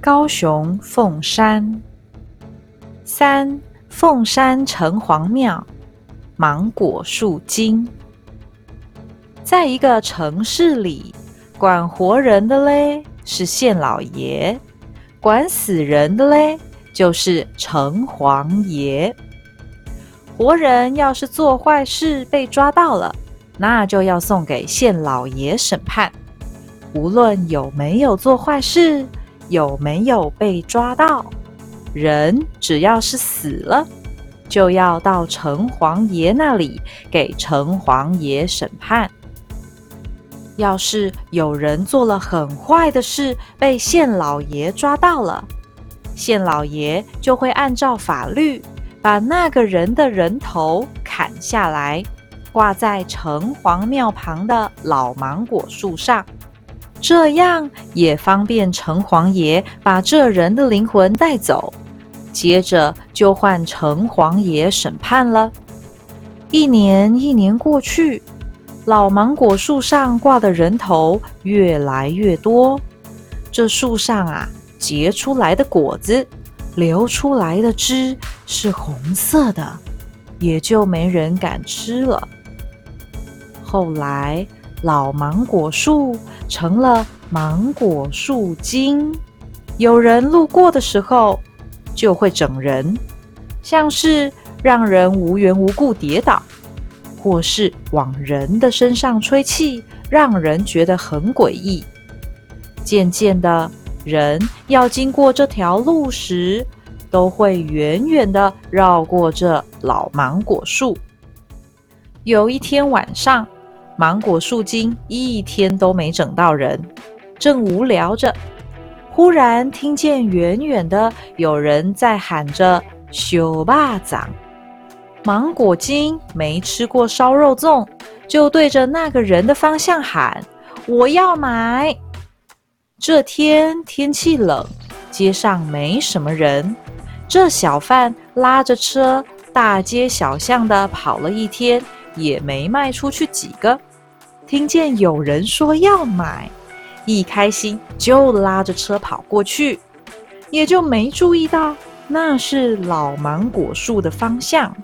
高雄凤山，三凤山城隍庙，芒果树精。在一个城市里，管活人的嘞是县老爷，管死人的嘞就是城隍爷。活人要是做坏事被抓到了，那就要送给县老爷审判。无论有没有做坏事，有没有被抓到，人只要是死了，就要到城隍爷那里给城隍爷审判。要是有人做了很坏的事，被县老爷抓到了，县老爷就会按照法律把那个人的人头砍下来，挂在城隍庙旁的老芒果树上。这样也方便城隍爷把这人的灵魂带走，接着就换城隍爷审判了。一年一年过去，老芒果树上挂的人头越来越多，这树上啊结出来的果子、流出来的汁是红色的，也就没人敢吃了。后来。老芒果树成了芒果树精，有人路过的时候就会整人，像是让人无缘无故跌倒，或是往人的身上吹气，让人觉得很诡异。渐渐的，人要经过这条路时，都会远远的绕过这老芒果树。有一天晚上。芒果树精一天都没整到人，正无聊着，忽然听见远远的有人在喊着“修霸掌”。芒果精没吃过烧肉粽，就对着那个人的方向喊：“我要买。”这天天气冷，街上没什么人，这小贩拉着车大街小巷的跑了一天，也没卖出去几个。听见有人说要买，一开心就拉着车跑过去，也就没注意到那是老芒果树的方向。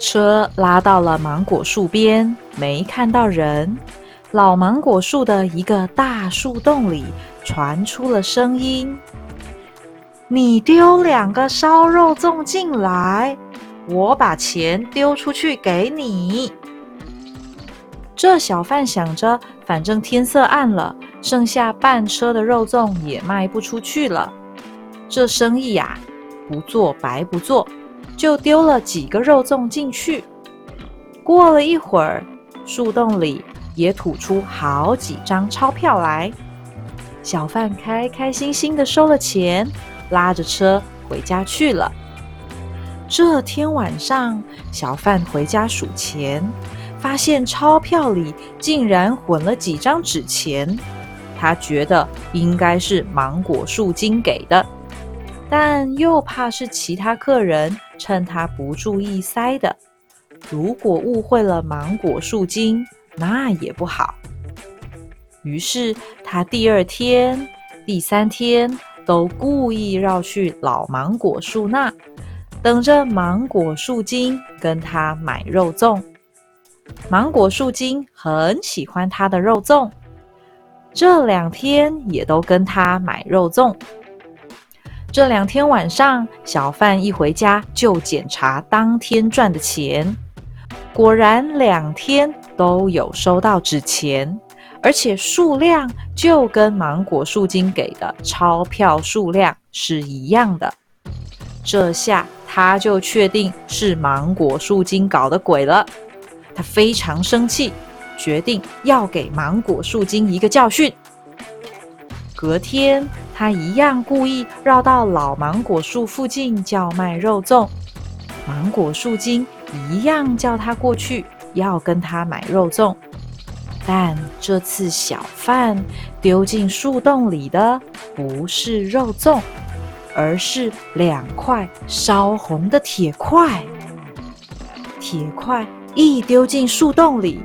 车拉到了芒果树边，没看到人。老芒果树的一个大树洞里传出了声音：“你丢两个烧肉粽进来，我把钱丢出去给你。”这小贩想着，反正天色暗了，剩下半车的肉粽也卖不出去了。这生意呀，不做白不做，就丢了几个肉粽进去。过了一会儿，树洞里也吐出好几张钞票来。小贩开开心心的收了钱，拉着车回家去了。这天晚上，小贩回家数钱。发现钞票里竟然混了几张纸钱，他觉得应该是芒果树精给的，但又怕是其他客人趁他不注意塞的。如果误会了芒果树精，那也不好。于是他第二天、第三天都故意绕去老芒果树那，等着芒果树精跟他买肉粽。芒果树精很喜欢他的肉粽，这两天也都跟他买肉粽。这两天晚上，小贩一回家就检查当天赚的钱，果然两天都有收到纸钱，而且数量就跟芒果树精给的钞票数量是一样的。这下他就确定是芒果树精搞的鬼了。他非常生气，决定要给芒果树精一个教训。隔天，他一样故意绕到老芒果树附近叫卖肉粽，芒果树精一样叫他过去要跟他买肉粽。但这次小贩丢进树洞里的不是肉粽，而是两块烧红的铁块。铁块。一丢进树洞里，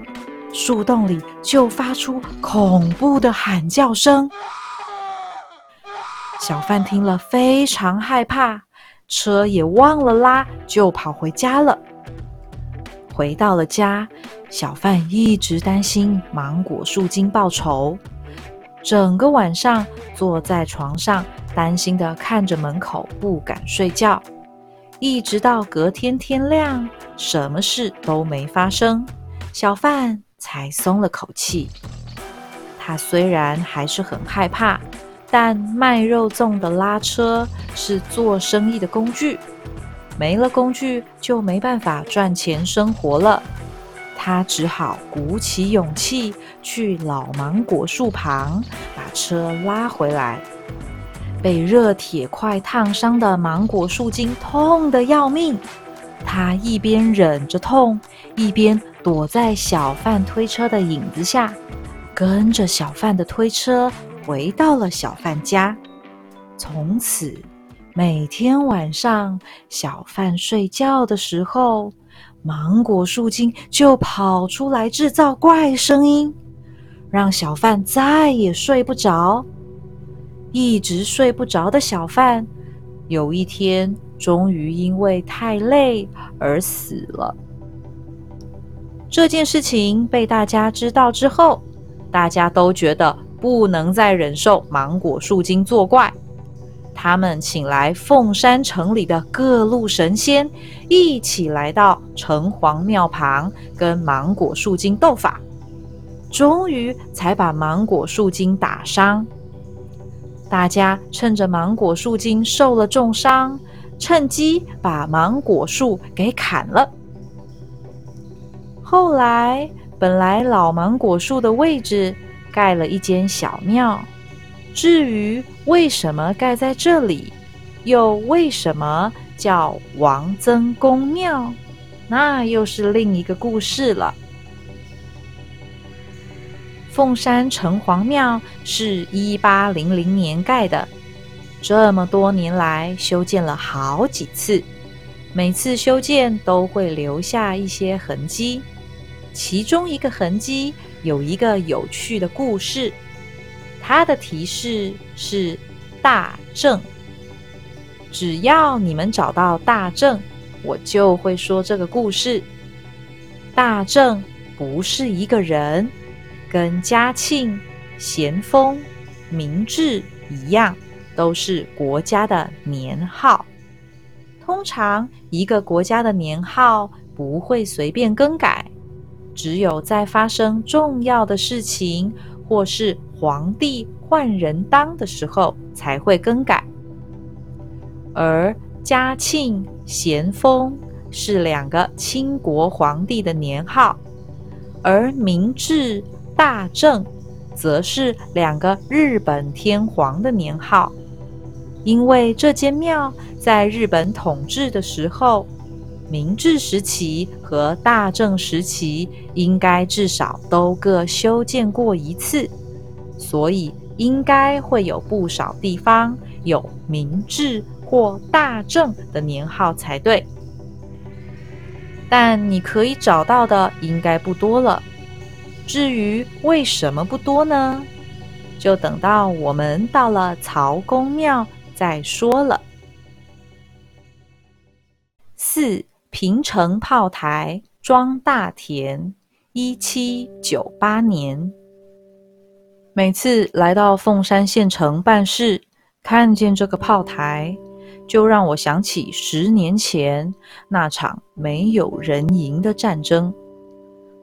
树洞里就发出恐怖的喊叫声。小贩听了非常害怕，车也忘了拉，就跑回家了。回到了家，小贩一直担心芒果树精报仇，整个晚上坐在床上，担心的看着门口，不敢睡觉。一直到隔天天亮，什么事都没发生，小贩才松了口气。他虽然还是很害怕。但卖肉粽的拉车是做生意的工具，没了工具就没办法赚钱生活了。他只好鼓起勇气去老芒果树旁把车拉回来。被热铁块烫伤的芒果树精痛得要命，他一边忍着痛，一边躲在小贩推车的影子下，跟着小贩的推车。回到了小贩家，从此每天晚上小贩睡觉的时候，芒果树精就跑出来制造怪声音，让小贩再也睡不着。一直睡不着的小贩，有一天终于因为太累而死了。这件事情被大家知道之后，大家都觉得。不能再忍受芒果树精作怪，他们请来凤山城里的各路神仙，一起来到城隍庙旁跟芒果树精斗法，终于才把芒果树精打伤。大家趁着芒果树精受了重伤，趁机把芒果树给砍了。后来，本来老芒果树的位置。盖了一间小庙。至于为什么盖在这里，又为什么叫王曾公庙，那又是另一个故事了。凤山城隍庙是一八零零年盖的，这么多年来修建了好几次，每次修建都会留下一些痕迹。其中一个痕迹有一个有趣的故事，它的提示是大正。只要你们找到大正，我就会说这个故事。大正不是一个人，跟嘉庆、咸丰、明治一样，都是国家的年号。通常一个国家的年号不会随便更改。只有在发生重要的事情，或是皇帝换人当的时候，才会更改。而嘉庆、咸丰是两个清国皇帝的年号，而明治、大正则是两个日本天皇的年号。因为这间庙在日本统治的时候。明治时期和大正时期应该至少都各修建过一次，所以应该会有不少地方有明治或大正的年号才对。但你可以找到的应该不多了。至于为什么不多呢？就等到我们到了曹公庙再说了。四。平城炮台庄大田，一七九八年。每次来到凤山县城办事，看见这个炮台，就让我想起十年前那场没有人赢的战争。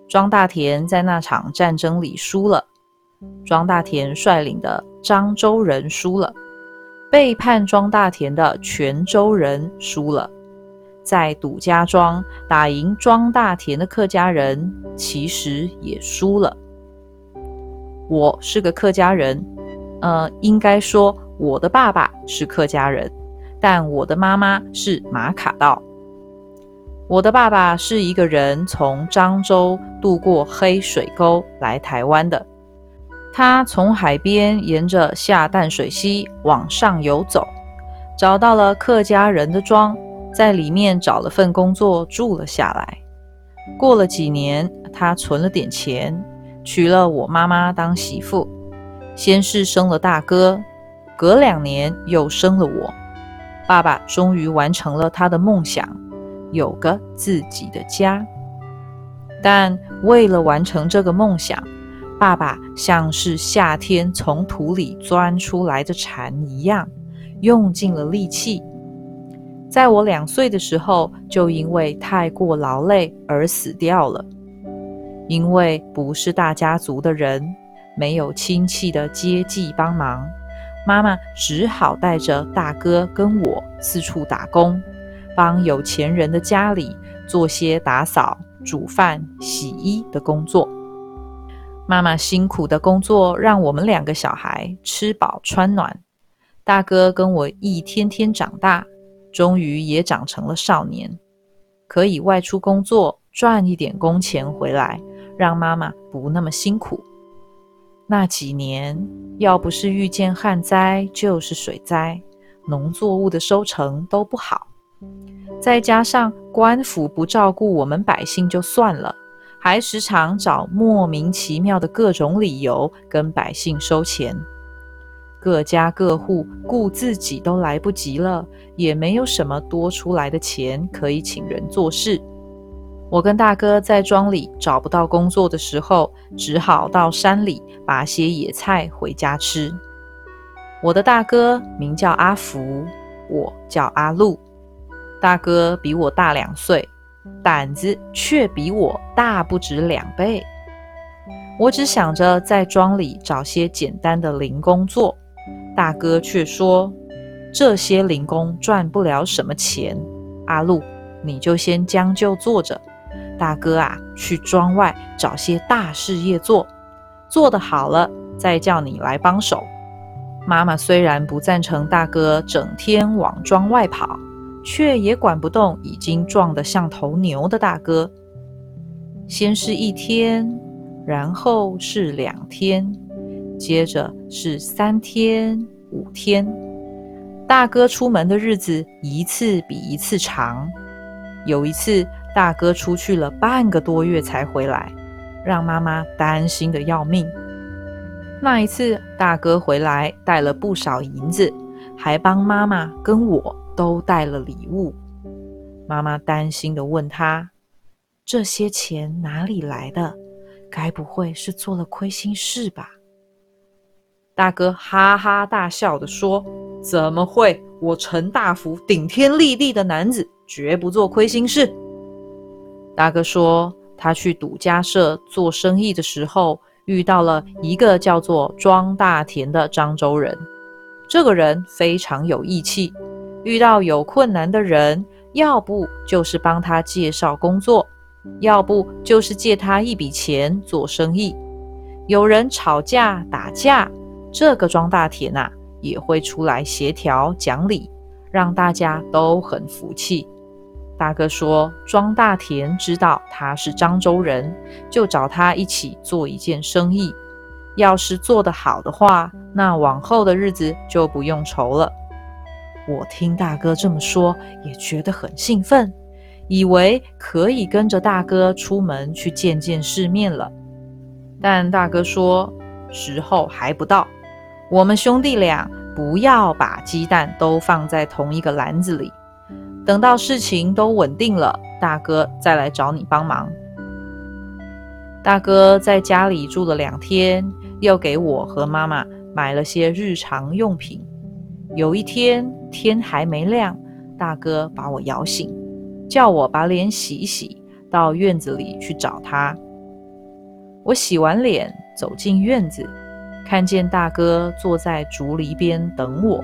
庄大田在那场战争里输了，庄大田率领的漳州人输了，背叛庄大田的泉州人输了。在赌家庄打赢庄大田的客家人，其实也输了。我是个客家人，呃，应该说我的爸爸是客家人，但我的妈妈是马卡道。我的爸爸是一个人从漳州渡过黑水沟来台湾的，他从海边沿着下淡水溪往上游走，找到了客家人的庄。在里面找了份工作住了下来。过了几年，他存了点钱，娶了我妈妈当媳妇。先是生了大哥，隔两年又生了我。爸爸终于完成了他的梦想，有个自己的家。但为了完成这个梦想，爸爸像是夏天从土里钻出来的蝉一样，用尽了力气。在我两岁的时候，就因为太过劳累而死掉了。因为不是大家族的人，没有亲戚的接济帮忙，妈妈只好带着大哥跟我四处打工，帮有钱人的家里做些打扫、煮饭、洗衣的工作。妈妈辛苦的工作，让我们两个小孩吃饱穿暖。大哥跟我一天天长大，终于也长成了少年，可以外出工作，赚一点工钱回来。让妈妈不那么辛苦。那几年，要不是遇见旱灾，就是水灾，农作物的收成都不好。再加上官府不照顾我们百姓就算了，还时常找莫名其妙的各种理由跟百姓收钱。各家各户顾自己都来不及了，也没有什么多出来的钱可以请人做事。我跟大哥在庄里找不到工作的时候，只好到山里拔些野菜回家吃。我的大哥名叫阿福，我叫阿禄。大哥比我大两岁，胆子却比我大不止两倍。我只想着在庄里找些简单的零工做，大哥却说这些零工赚不了什么钱。阿路，你就先将就做着。大哥啊，去庄外找些大事业做，做得好了再叫你来帮手。妈妈虽然不赞成大哥整天往庄外跑，却也管不动已经壮得像头牛的大哥。先是一天，然后是两天，接着是三天、五天。大哥出门的日子一次比一次长。有一次。大哥出去了半个多月才回来，让妈妈担心的要命。那一次，大哥回来带了不少银子，还帮妈妈跟我都带了礼物。妈妈担心的问他：“这些钱哪里来的？该不会是做了亏心事吧？”大哥哈哈大笑的说：“怎么会？我陈大福顶天立地的男子，绝不做亏心事。”大哥说，他去赌家社做生意的时候，遇到了一个叫做庄大田的漳州人。这个人非常有义气，遇到有困难的人，要不就是帮他介绍工作，要不就是借他一笔钱做生意。有人吵架打架，这个庄大田呐，也会出来协调讲理，让大家都很服气。大哥说：“庄大田知道他是漳州人，就找他一起做一件生意。要是做得好的话，那往后的日子就不用愁了。”我听大哥这么说，也觉得很兴奋，以为可以跟着大哥出门去见见世面了。但大哥说：“时候还不到，我们兄弟俩不要把鸡蛋都放在同一个篮子里。”等到事情都稳定了，大哥再来找你帮忙。大哥在家里住了两天，又给我和妈妈买了些日常用品。有一天天还没亮，大哥把我摇醒，叫我把脸洗一洗，到院子里去找他。我洗完脸走进院子，看见大哥坐在竹篱边等我。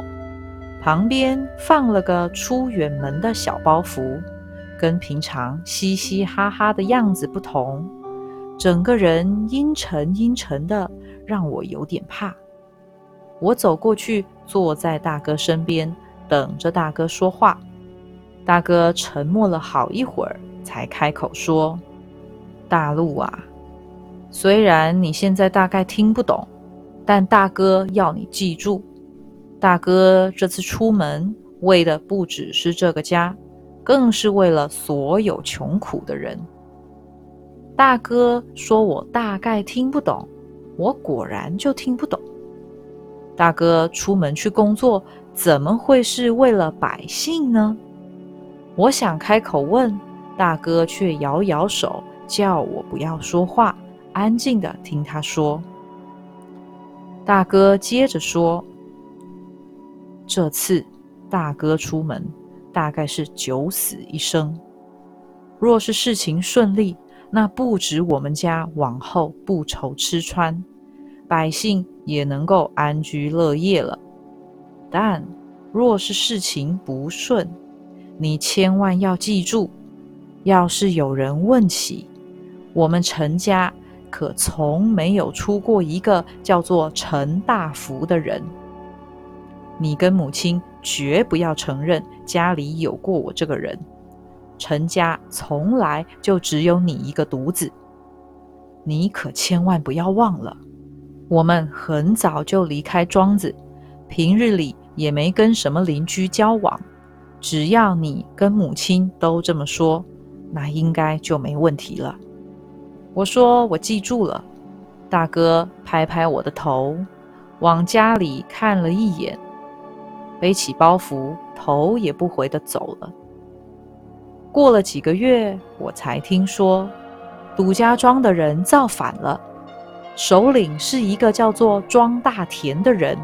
旁边放了个出远门的小包袱，跟平常嘻嘻哈哈的样子不同，整个人阴沉阴沉的，让我有点怕。我走过去，坐在大哥身边，等着大哥说话。大哥沉默了好一会儿，才开口说：“大陆啊，虽然你现在大概听不懂，但大哥要你记住。”大哥这次出门为的不只是这个家，更是为了所有穷苦的人。大哥说：“我大概听不懂。”我果然就听不懂。大哥出门去工作，怎么会是为了百姓呢？我想开口问，大哥却摇摇手，叫我不要说话，安静的听他说。大哥接着说：“这次大哥出门，大概是九死一生。若是事情顺利，那不止我们家往后不愁吃穿，百姓也能够安居乐业了。但若是事情不顺，你千万要记住，要是有人问起，我们陈家可从没有出过一个叫做陈大福的人。你跟母亲绝不要承认家里有过我这个人。陈家从来就只有你一个独子，你可千万不要忘了。我们很早就离开庄子，平日里也没跟什么邻居交往。只要你跟母亲都这么说，那应该就没问题了。我说我记住了。大哥拍拍我的头，往家里看了一眼，背起包袱，头也不回的走了。过了几个月，我才听说杜家庄的人造反了，首领是一个叫做庄大田的人。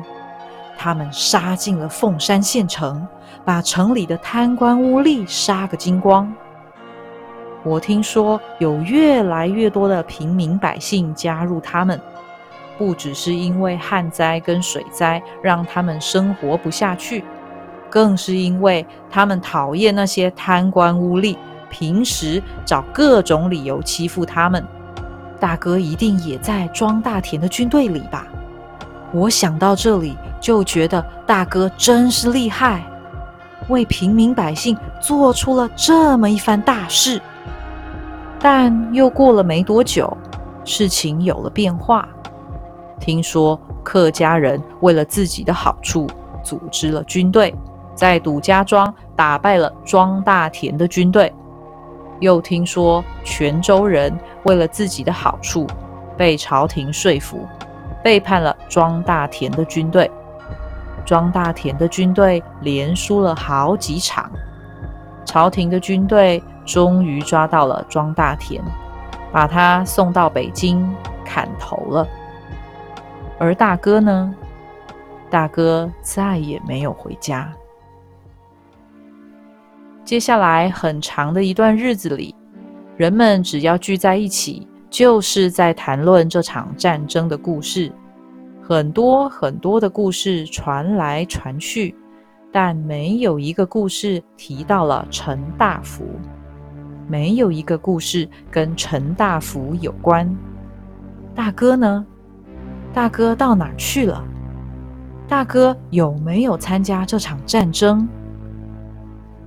他们杀进了凤山县城，把城里的贪官污吏杀个精光。我听说有越来越多的平民百姓加入他们，不只是因为旱灾跟水灾让他们生活不下去，更是因为他们讨厌那些贪官污吏，平时找各种理由欺负他们。大哥一定也在庄大田的军队里吧？我想到这里。就觉得大哥真是厉害，为平民百姓做出了这么一番大事。但又过了没多久，事情有了变化。听说客家人为了自己的好处，组织了军队，在杜家庄打败了庄大田的军队。又听说泉州人为了自己的好处，被朝廷说服，背叛了庄大田的军队。庄大田的军队连输了好几场，朝廷的军队终于抓到了庄大田，把他送到北京砍头了。而大哥呢？大哥再也没有回家。接下来很长的一段日子里，人们只要聚在一起，就是在谈论这场战争的故事。很多很多的故事传来传去，但没有一个故事提到了陈大福，没有一个故事跟陈大福有关。大哥呢？大哥到哪去了？大哥有没有参加这场战争？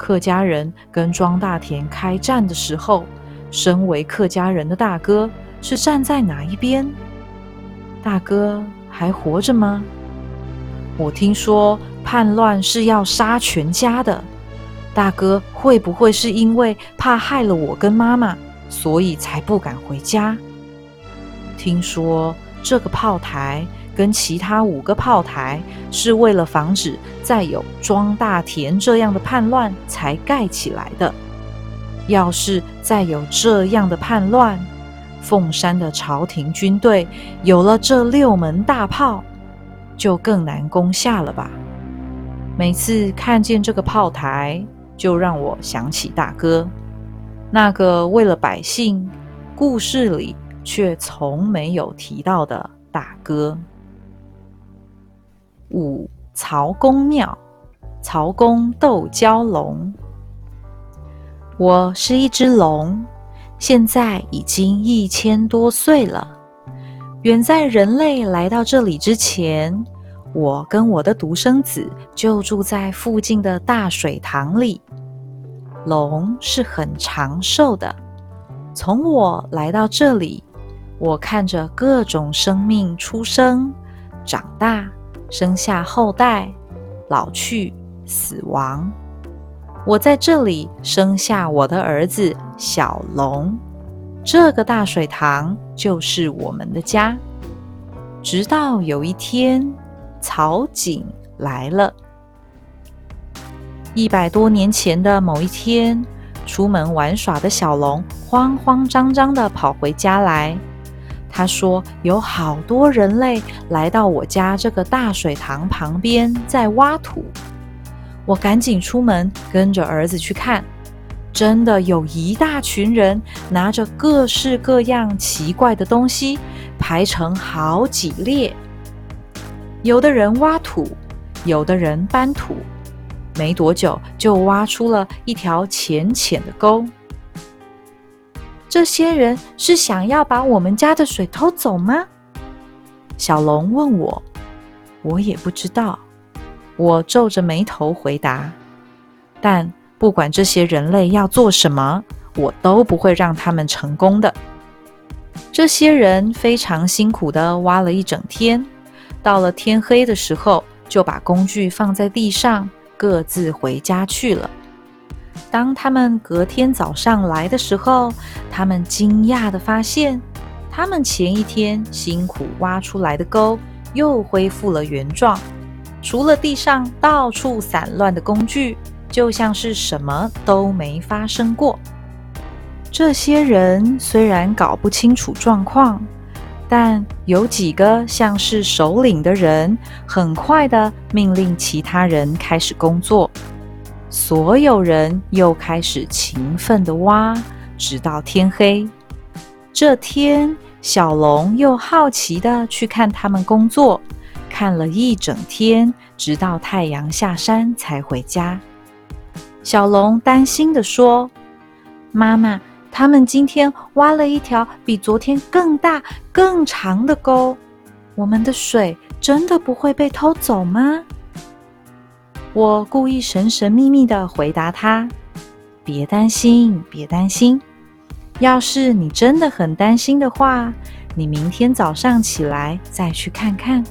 客家人跟庄大田开战的时候，身为客家人的大哥是站在哪一边？大哥。还活着吗？我听说叛乱是要杀全家的，大哥会不会是因为怕害了我跟妈妈，所以才不敢回家？听说这个炮台跟其他五个炮台是为了防止再有庄大田这样的叛乱才盖起来的。要是再有这样的叛乱，凤山的朝廷军队有了这六门大炮，就更难攻下了吧？每次看见这个炮台，就让我想起大哥，那个为了百姓，故事里却从没有提到的大哥。五曹公庙，曹公斗蛟龙。我是一只龙。现在已经一千多岁了。远在人类来到这里之前，我跟我的独生子就住在附近的大水塘里。龙是很长寿的。从我来到这里，我看着各种生命出生、长大、生下后代、老去、死亡。我在这里生下我的儿子小龙，这个大水塘就是我们的家。直到有一天，曹景来了。一百多年前的某一天，出门玩耍的小龙慌慌张张的跑回家来。他说：“有好多人类来到我家这个大水塘旁边，在挖土。”我赶紧出门，跟着儿子去看。真的有一大群人拿着各式各样奇怪的东西，排成好几列。有的人挖土，有的人搬土。没多久，就挖出了一条浅浅的沟。这些人是想要把我们家的水偷走吗？小龙问我，我也不知道。我皱着眉头回答。但不管这些人类要做什么，我都不会让他们成功的。这些人非常辛苦的挖了一整天，到了天黑的时候，就把工具放在地上。各自回家去了。当他们隔天早上来的时候，他们惊讶的发现，他们前一天辛苦挖出来的沟又恢复了原状，除了地上到处散乱的工具，就像是什么都没发生过。这些人虽然搞不清楚状况。但有几个像是首领的人，很快的命令其他人开始工作。所有人又开始勤奋的挖，直到天黑。这天，小龙又好奇的去看他们工作，看了一整天，直到太阳下山才回家。小龙担心的说：“妈妈。”他们今天挖了一条比昨天更大、更长的沟，我们的水真的不会被偷走吗？我故意神神秘秘的回答他：“别担心，别担心。要是你真的很担心的话，你明天早上起来再去看看。”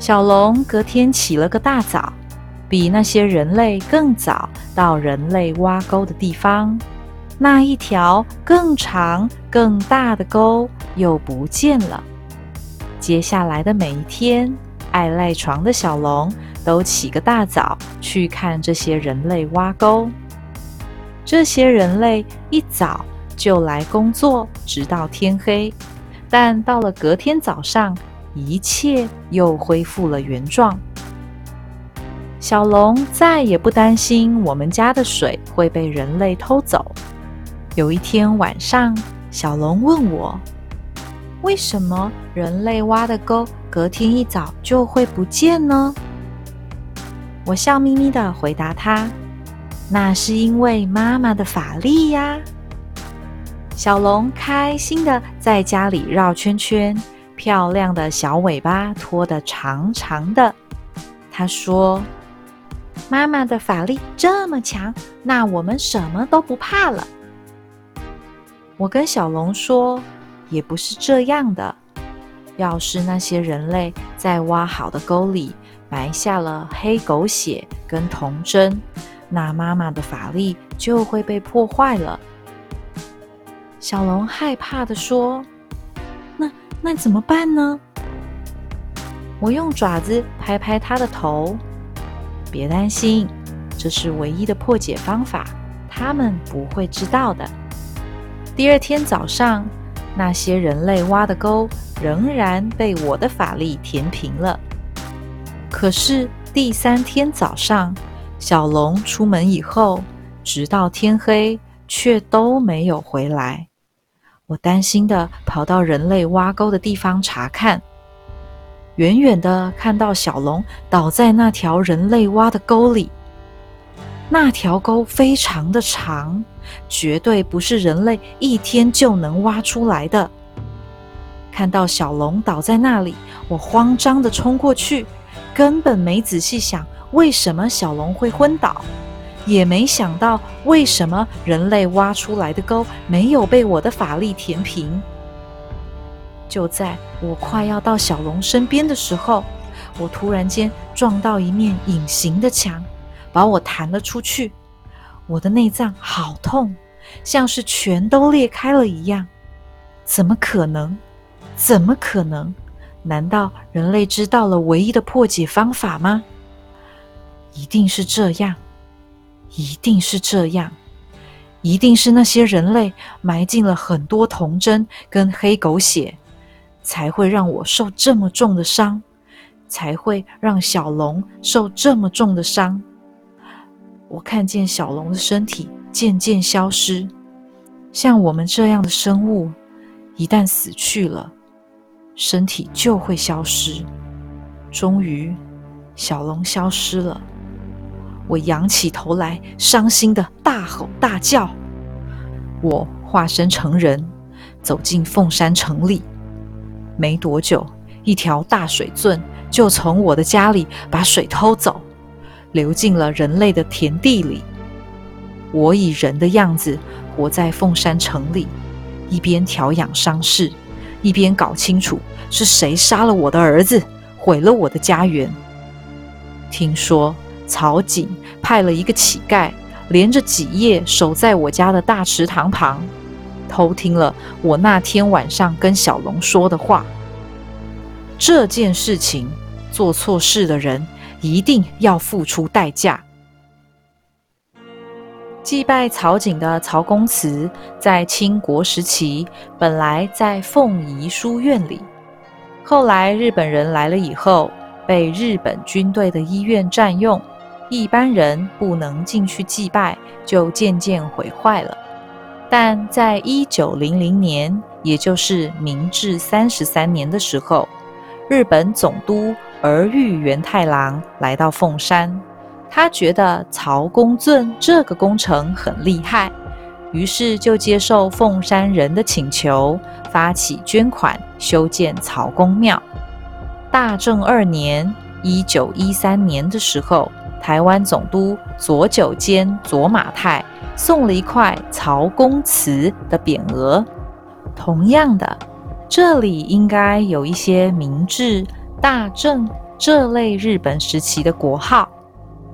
小龙隔天起了个大早，比那些人类更早到人类挖沟的地方。那一条更长、更大的沟又不见了。接下来的每一天，爱赖床的小龙都起个大早去看这些人类挖沟。这些人类一早就来工作，直到天黑。但到了隔天早上，一切又恢复了原状。小龙再也不担心我们家的水会被人类偷走。有一天晚上，小龙问我：“为什么人类挖的沟隔天一早就会不见呢？”我笑眯眯的回答他：“那是因为妈妈的法力呀。”小龙开心的在家里绕圈圈，漂亮的小尾巴拖得长长的。他说：“妈妈的法力这么强，那我们什么都不怕了。”我跟小龙说，也不是这样的。要是那些人类在挖好的沟里埋下了黑狗血跟铜针，那妈妈的法力就会被破坏了。小龙害怕的说：“那那怎么办呢？”我用爪子拍拍他的头，别担心，这是唯一的破解方法，他们不会知道的。第二天早上，那些人类挖的沟仍然被我的法力填平了。可是第三天早上，小龙出门以后，直到天黑却都没有回来。我担心的跑到人类挖沟的地方查看，远远的看到小龙倒在那条人类挖的沟里。那条沟非常的长。绝对不是人类一天就能挖出来的。看到小龙倒在那里，我慌张的冲过去，根本没仔细想为什么小龙会昏倒，也没想到为什么人类挖出来的沟没有被我的法力填平。就在我快要到小龙身边的时候，我突然间撞到一面隐形的墙，把我弹了出去。我的内脏好痛，像是全都裂开了一样。怎么可能？怎么可能？难道人类知道了唯一的破解方法吗？一定是这样，一定是这样，一定是那些人类埋进了很多童真跟黑狗血，才会让我受这么重的伤，才会让小龙受这么重的伤。我看见小龙的身体渐渐消失，像我们这样的生物，一旦死去了，身体就会消失。终于，小龙消失了。我仰起头来，伤心的大吼大叫。我化身成人，走进凤山城里。没多久，一条大水圳就从我的家里把水偷走，流进了人类的田地里。我以人的样子活在凤山城里，一边调养伤势，一边搞清楚是谁杀了我的儿子，毁了我的家园。听说。曹景派了一个乞丐，连着几夜守在我家的大池塘旁，偷听了我那天晚上跟小龙说的话。这件事情，做错事的人一定要付出代价。祭拜曹景的曹公祠，在清国时期本来在凤仪书院里，后来日本人来了以后，被日本军队的医院占用。一般人不能进去祭拜，就渐渐毁坏了。但在一九零零年，也就是明治三十三年的时候，日本总督儿玉源太郎来到凤山，他觉得曹公圳这个工程很厉害，于是就接受凤山人的请求，发起捐款修建曹公庙。大正二年（一九一三年）的时候。台湾总督左九间左马太送了一块曹公祠的匾额。同样的，这里应该有一些明治、大正这类日本时期的国号。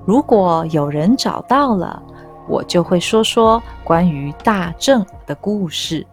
如果有人找到了，我就会说说关于大正的故事。